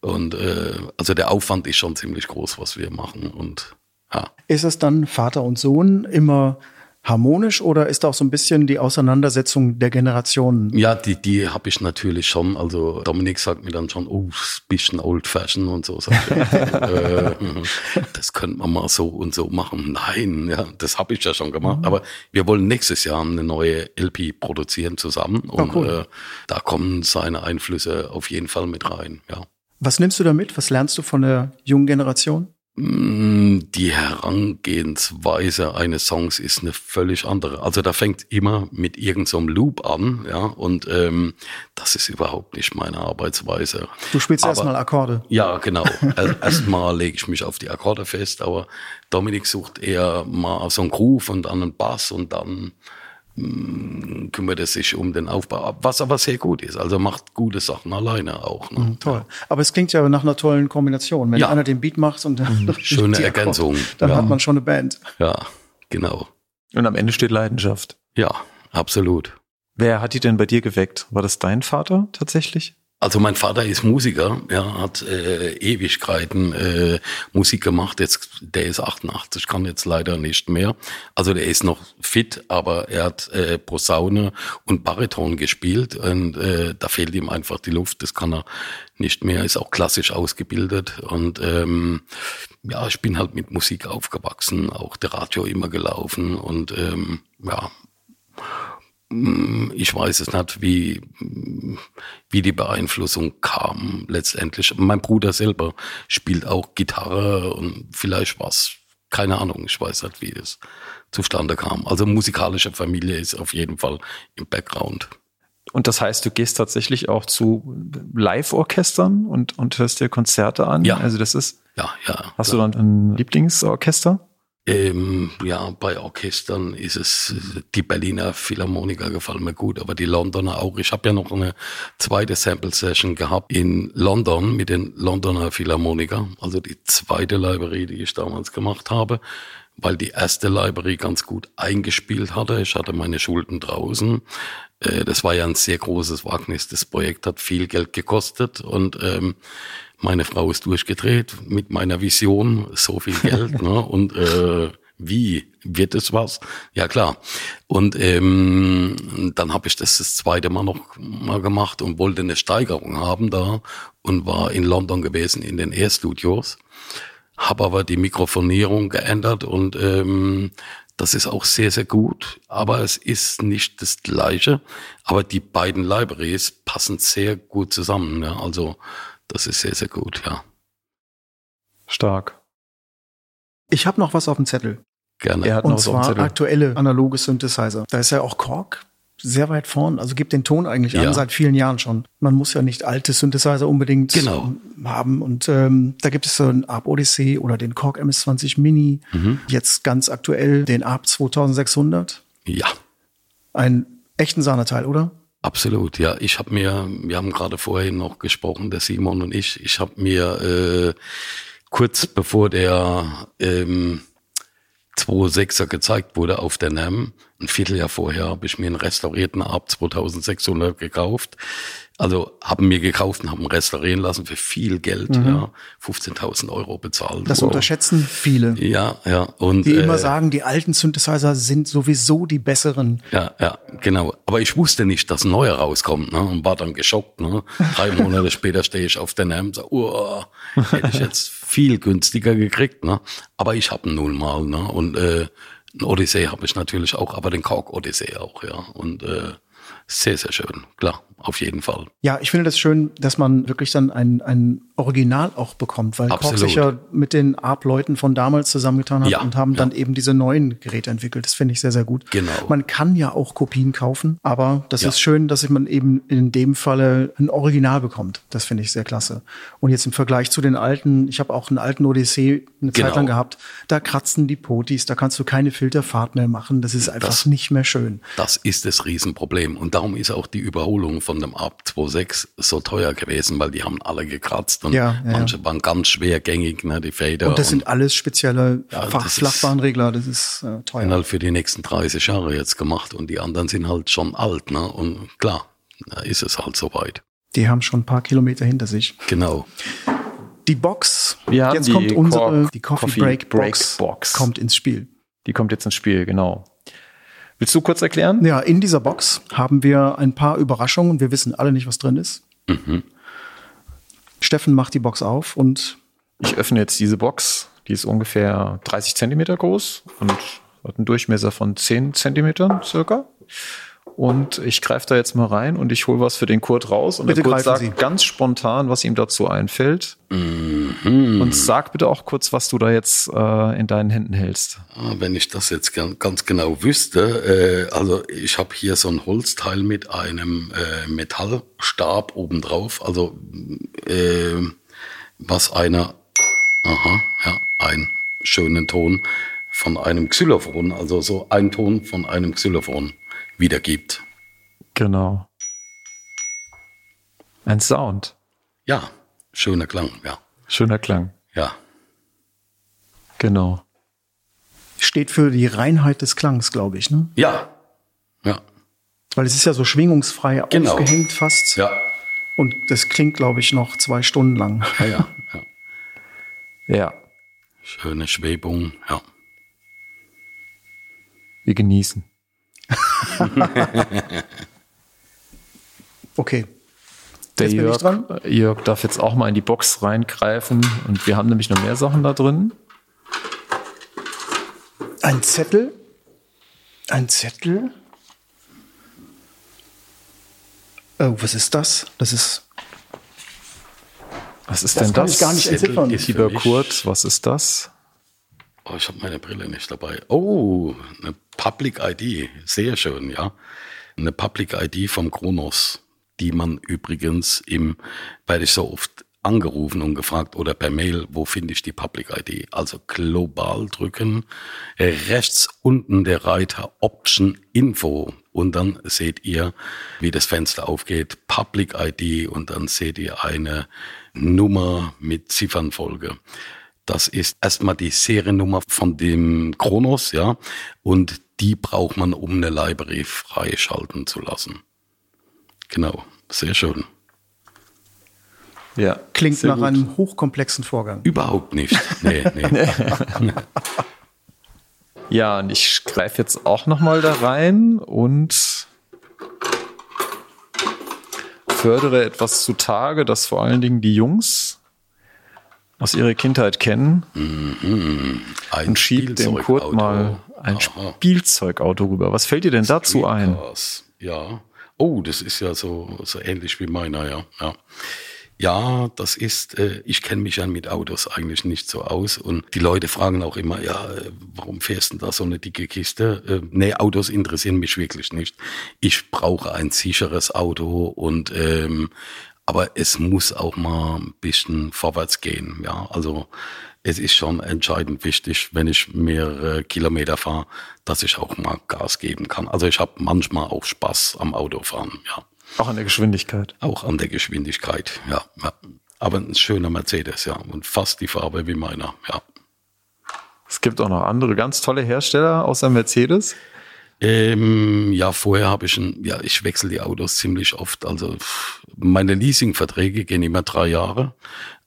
Und äh, also der Aufwand ist schon ziemlich groß, was wir machen. Und ja. Ist es dann Vater und Sohn immer harmonisch oder ist auch so ein bisschen die Auseinandersetzung der Generationen? Ja, die, die habe ich natürlich schon. Also Dominik sagt mir dann schon, oh, bisschen old fashion und so. äh, mhm. das könnte man mal so und so machen. Nein, ja, das habe ich ja schon gemacht. Mhm. Aber wir wollen nächstes Jahr eine neue LP produzieren zusammen oh, und oh, cool. äh, da kommen seine Einflüsse auf jeden Fall mit rein. Ja. Was nimmst du da mit? Was lernst du von der jungen Generation? Mm, die Herangehensweise eines Songs ist eine völlig andere. Also da fängt immer mit irgendeinem so Loop an, ja, und ähm, das ist überhaupt nicht meine Arbeitsweise. Du spielst erstmal Akkorde. Ja, genau. erstmal lege ich mich auf die Akkorde fest, aber Dominik sucht eher mal so einen Groove und dann einen Bass und dann kümmert er sich um den Aufbau, was aber sehr gut ist. Also macht gute Sachen alleine auch. Ne? Mhm, toll. Aber es klingt ja nach einer tollen Kombination. Wenn ja. einer den Beat macht und mhm. schöne Ergänzung, Akkord, dann ja. hat man schon eine Band. Ja, genau. Und am Ende steht Leidenschaft. Ja, absolut. Wer hat die denn bei dir geweckt? War das dein Vater tatsächlich? Also mein Vater ist Musiker, ja, hat äh, Ewigkeiten äh, Musik gemacht. Jetzt, der ist 88, kann jetzt leider nicht mehr. Also der ist noch fit, aber er hat äh, Posaune und Bariton gespielt und äh, da fehlt ihm einfach die Luft. Das kann er nicht mehr. Ist auch klassisch ausgebildet und ähm, ja, ich bin halt mit Musik aufgewachsen, auch der Radio immer gelaufen und ähm, ja ich weiß es nicht, wie, wie die Beeinflussung kam letztendlich. Mein Bruder selber spielt auch Gitarre und vielleicht was, keine Ahnung, ich weiß nicht, wie es zustande kam. Also musikalische Familie ist auf jeden Fall im Background. Und das heißt, du gehst tatsächlich auch zu Live-Orchestern und, und hörst dir Konzerte an? Ja. Also das ist. Ja, ja. Hast klar. du dann ein Lieblingsorchester? Ähm, ja, bei Orchestern ist es, die Berliner Philharmoniker gefallen mir gut, aber die Londoner auch. Ich habe ja noch eine zweite Sample-Session gehabt in London mit den Londoner Philharmoniker, also die zweite Library, die ich damals gemacht habe, weil die erste Library ganz gut eingespielt hatte. Ich hatte meine Schulden draußen. Äh, das war ja ein sehr großes Wagnis. Das Projekt hat viel Geld gekostet und ähm, meine Frau ist durchgedreht mit meiner Vision, so viel Geld. ne? Und äh, wie wird es was? Ja klar. Und ähm, dann habe ich das das zweite Mal noch mal gemacht und wollte eine Steigerung haben da und war in London gewesen in den Air Studios, habe aber die Mikrofonierung geändert und ähm, das ist auch sehr, sehr gut, aber es ist nicht das Gleiche. Aber die beiden Libraries passen sehr gut zusammen. Ja. Also das ist sehr, sehr gut, ja. Stark. Ich habe noch was auf dem Zettel. Gerne. Er hat Und noch was auf dem zwar Zettel. aktuelle analoge Synthesizer. Da ist ja auch Korg sehr weit vorn, also gibt den Ton eigentlich Ja. an seit vielen Jahren schon. Man muss ja nicht alte Synthesizer unbedingt Genau. haben. Und ähm, da gibt es so einen ARP Odyssey oder den Korg MS-20 Mini. Mhm. Jetzt ganz aktuell den ARP 2600. Ja. Ein echten Sahneteil, oder? Absolut, ja. Ich habe mir, wir haben gerade vorhin noch gesprochen, der Simon und ich, ich habe mir äh, kurz bevor der ähm, 2.6er gezeigt wurde auf der NAM, ein Vierteljahr vorher, habe ich mir einen restaurierten Ab 2600 gekauft. Also haben mir gekauft und haben restaurieren lassen für viel Geld, ja, 15.000 Euro bezahlt. Mhm. Das Wow. unterschätzen viele. Ja, ja. Und, Die immer äh, sagen, die alten Synthesizer sind sowieso die besseren. Ja, ja, genau. Aber ich wusste nicht, dass ein neuer rauskommt, ne? Und war dann geschockt, ne? Drei Monate später stehe ich auf der NAM und sage, oh, hätte ich jetzt viel günstiger gekriegt, ne? Aber ich habe nun mal, ne? Und äh, ein Odyssey habe ich natürlich auch, aber den Korg Odyssey auch, ja. Und äh, sehr, sehr schön, klar, auf jeden Fall. Ja, ich finde das schön, dass man wirklich dann ein, ein Original auch bekommt, weil Absolut. sich ja mit den ARP-Leuten von damals zusammengetan hat Ja, und haben ja. dann eben diese neuen Geräte entwickelt. Das finde ich sehr, sehr gut. Genau. Man kann ja auch Kopien kaufen, aber das Ja. ist schön, dass man eben in dem Falle ein Original bekommt. Das finde ich sehr klasse. Und jetzt im Vergleich zu den alten, ich habe auch einen alten Odyssee eine Genau. Zeit lang gehabt, da kratzen die Potis, da kannst du keine Filterfahrt mehr machen. Das ist einfach nicht mehr schön. Das ist das Riesenproblem. Und darum ist auch die Überholung von dem Ab 2.6 so teuer gewesen, weil die haben alle gekratzt und Ja, ja, manche waren ganz schwergängig, ne, die Fader. Und das sind alles spezielle Ja, Fach- das ist- Flachbahnregler, das ist äh, teuer. sind halt für die nächsten 30 Jahre jetzt gemacht und die anderen sind halt schon alt, ne? Und klar, da ist es halt soweit. Die haben schon ein paar Kilometer hinter sich. Genau. Die Box, Wir haben jetzt die kommt unsere, Korg die Coffee, Coffee Break, Break Box, Box. kommt ins Spiel. Die kommt jetzt ins Spiel, genau. Willst du kurz erklären? Ja, in dieser Box haben wir ein paar Überraschungen. Wir wissen alle nicht, was drin ist. Mhm. Steffen macht die Box auf und Ich öffne jetzt diese Box. Die ist ungefähr 30 Zentimeter groß und hat einen Durchmesser von 10 Zentimetern circa. Und ich greife da jetzt mal rein und ich hole was für den Kurt raus. Und Bitte der Kurt sagt Sie. ganz spontan, was ihm dazu einfällt. Mhm. Und sag bitte auch kurz, was du da jetzt äh, in deinen Händen hältst. Ah, Wenn ich das jetzt gern- ganz genau wüsste, äh, also ich habe hier so ein Holzteil mit einem äh, Metallstab obendrauf, also äh, was einer, aha, ja, einen schönen Ton von einem Xylophon, also so ein Ton von einem Xylophon wiedergibt. Genau. Ein Sound. Ja, schöner Klang, ja, Schöner Klang. ja. Genau. steht für die Reinheit des Klangs, glaube ich. Ne? Ja, ja, Weil es ist ja so schwingungsfrei Genau. aufgehängt fast. ja, Und das klingt, glaube ich, noch zwei Stunden lang. ja, ja, ja. Ja, Schöne Schwebung, ja. wir genießen. Okay. Der Jetzt bin ich Jörg, dran. Jörg darf jetzt auch mal in die Box reingreifen und wir haben nämlich noch mehr Sachen da drin. Ein Zettel. Ein Zettel. Oh, was ist das? Das ist. Was ist Das denn kann das? ich gar nicht entziffern. ist- Lieber Kurt, was ist das? Oh, ich habe meine Brille nicht dabei. Oh, eine Public ID. Sehr schön, ja. Eine Public ID vom Kronos, die man übrigens im, werde ich so oft angerufen und gefragt oder per Mail, wo finde ich die Public ID? Also global drücken, rechts unten der Reiter Option Info und dann seht ihr, wie das Fenster aufgeht, Public ID und dann seht ihr eine Nummer mit Ziffernfolge. Das ist erstmal die Seriennummer von dem Kronos, ja. Und die braucht man, um eine Library freischalten zu lassen. Genau, sehr schön. Ja, Klingt nach gut. einem hochkomplexen Vorgang. Überhaupt nicht. Nee, nee. ja, und ich greife jetzt auch nochmal da rein und fördere etwas zutage, das vor allen Dingen die Jungs aus ihrer Kindheit kennen. Mhm. Ein und schiebt dem Kurt mal ein Aha. Spielzeugauto rüber. Was fällt dir denn dazu ein? Ja. Oh, das ist ja so, so ähnlich wie meiner, ja. ja. Ja, das ist, äh, ich kenne mich ja mit Autos eigentlich nicht so aus und die Leute fragen auch immer, ja, äh, warum fährst du da so eine dicke Kiste? Äh, nee, Autos interessieren mich wirklich nicht. Ich brauche ein sicheres Auto und ähm, aber es muss auch mal ein bisschen vorwärts gehen. Ja, also es ist schon entscheidend wichtig, wenn ich mehrere Kilometer fahre, dass ich auch mal Gas geben kann. Also ich habe manchmal auch Spaß am Autofahren, ja. Auch an der Geschwindigkeit. Auch an der Geschwindigkeit, ja. ja. Aber ein schöner Mercedes, ja. Und fast die Farbe wie meiner, ja. Es gibt auch noch andere ganz tolle Hersteller außer Mercedes. Ähm, ja, vorher habe ich ein, ja, ich wechsle die Autos ziemlich oft. Also meine Leasingverträge gehen immer drei Jahre,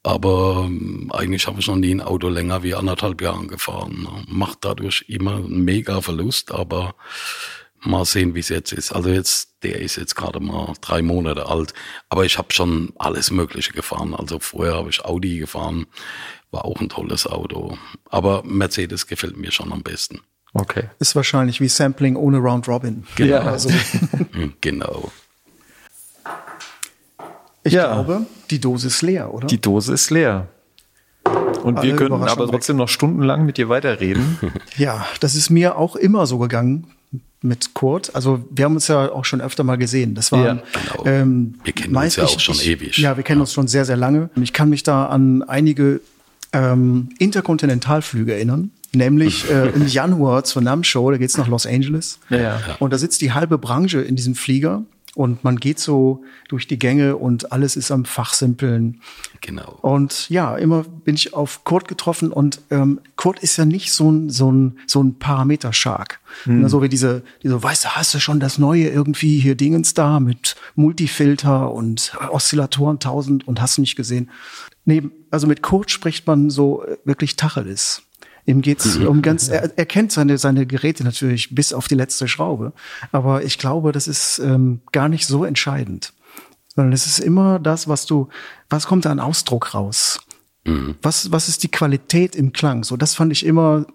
aber ähm, eigentlich habe ich noch nie ein Auto länger wie anderthalb Jahren gefahren. Macht dadurch immer einen mega Verlust, aber Mal sehen, wie es jetzt ist. Also jetzt, der ist jetzt gerade mal drei Monate alt, aber ich habe schon alles Mögliche gefahren. Also vorher habe ich Audi gefahren, war auch ein tolles Auto. Aber Mercedes gefällt mir schon am besten. Okay. Ist wahrscheinlich wie Sampling ohne Round Robin. Genau. Ja, also. genau. Ich ja. glaube, die Dose ist leer, oder? Die Dose ist leer. Und Alle wir könnten aber trotzdem weg. noch stundenlang mit dir weiterreden. ja, das ist mir auch immer so gegangen mit Kurt. Also wir haben uns ja auch schon öfter mal gesehen. Das war, ja, genau. ähm, wir kennen uns ja auch schon ich, ewig. Ja, wir kennen ja. uns schon sehr, sehr lange. Ich kann mich da an einige ähm, Interkontinentalflüge erinnern. Nämlich äh, im Januar zur NAM Show, da geht's nach Los Angeles. Ja, ja. Und da sitzt die halbe Branche in diesem Flieger und man geht so durch die Gänge und alles ist am Fachsimpeln. Genau. Und ja, immer bin ich auf Kurt getroffen und ähm, Kurt ist ja nicht so ein, so ein, so ein Parameter-Shark. Hm. So wie diese, diese, weißt du, hast du schon das neue irgendwie hier Dingens da mit Multifilter und Oszillatoren 1000 und hast du nicht gesehen. Nee, also mit Kurt spricht man so wirklich Tacheles. Ihm geht's mhm. um ganz, er, er kennt seine, seine Geräte natürlich bis auf die letzte Schraube. Aber ich glaube, das ist ähm, gar nicht so entscheidend. Sondern es ist immer das, was du, was kommt da an Ausdruck raus? Mhm. Was, was ist die Qualität im Klang? So, das fand ich immer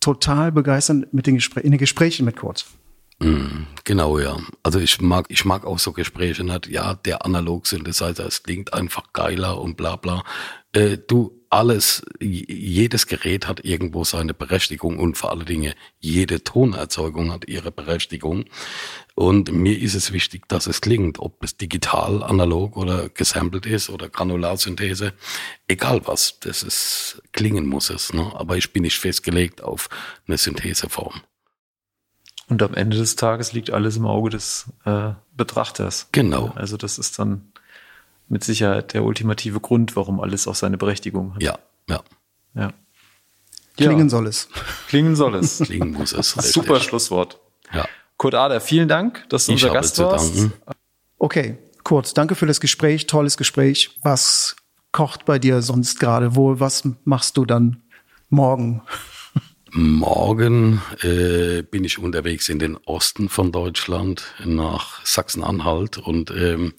total begeisternd mit den Gesprächen, in den Gesprächen mit Kurt. Mhm. Genau, ja. Also ich mag, ich mag auch so Gespräche, nicht? ja, der Analog-Synthesizer, es klingt einfach geiler und bla bla. Äh, du, alles, jedes Gerät hat irgendwo seine Berechtigung und vor allen Dingen jede Tonerzeugung hat ihre Berechtigung. Und mir ist es wichtig, dass es klingt, ob es digital, analog oder gesampelt ist oder Granularsynthese, egal was, das ist, klingen muss es. Ne? Aber ich bin nicht festgelegt auf eine Syntheseform. Und am Ende des Tages liegt alles im Auge des äh, Betrachters. Genau. Also das ist dann mit Sicherheit der ultimative Grund, warum alles auch seine Berechtigung hat. Ja, ja. Ja. Klingen ja. soll es. Klingen soll es. Klingen muss es. Super Schlusswort. Ja. Kurt Ader, vielen Dank, dass du ich unser Gast warst. Okay, Kurt, danke für das Gespräch, tolles Gespräch. Was kocht bei dir sonst gerade? Wo, was machst du dann morgen? Morgen äh, bin ich unterwegs in den Osten von Deutschland nach Sachsen-Anhalt und ähm,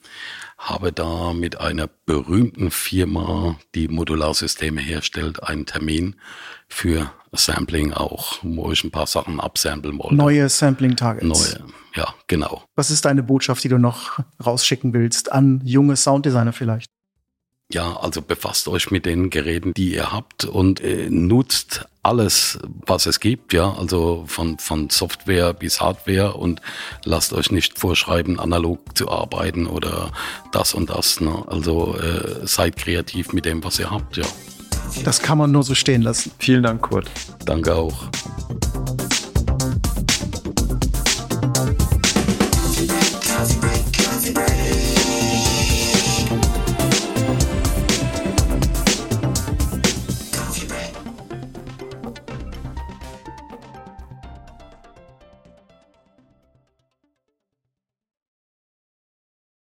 habe da mit einer berühmten Firma, die Modularsysteme herstellt, einen Termin für Sampling auch, wo ich ein paar Sachen absamplen wollte. Neue Sampling-Targets. Neue, ja, genau. Was ist deine Botschaft, die du noch rausschicken willst an junge Sounddesigner vielleicht? Ja, also befasst euch mit den Geräten, die ihr habt und äh, nutzt alles, was es gibt, ja, also von, von Software bis Hardware und lasst euch nicht vorschreiben, analog zu arbeiten oder das und das. Ne? Also äh, seid kreativ mit dem, was ihr habt, ja. Das kann man nur so stehen lassen. Vielen Dank, Kurt. Danke auch.